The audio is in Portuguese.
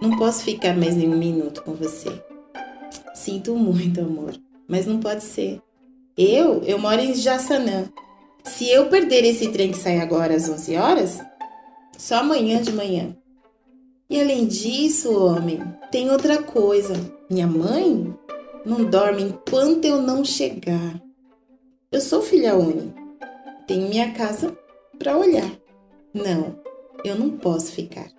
Não posso ficar mais nem um minuto com você. Sinto muito, amor, mas não pode ser. Eu, eu moro em Jassanã. Se eu perder esse trem que sai agora às 11 horas, só amanhã de manhã. E além disso, homem, tem outra coisa. Minha mãe não dorme enquanto eu não chegar. Eu sou filha única. Tenho minha casa para olhar. Não, eu não posso ficar.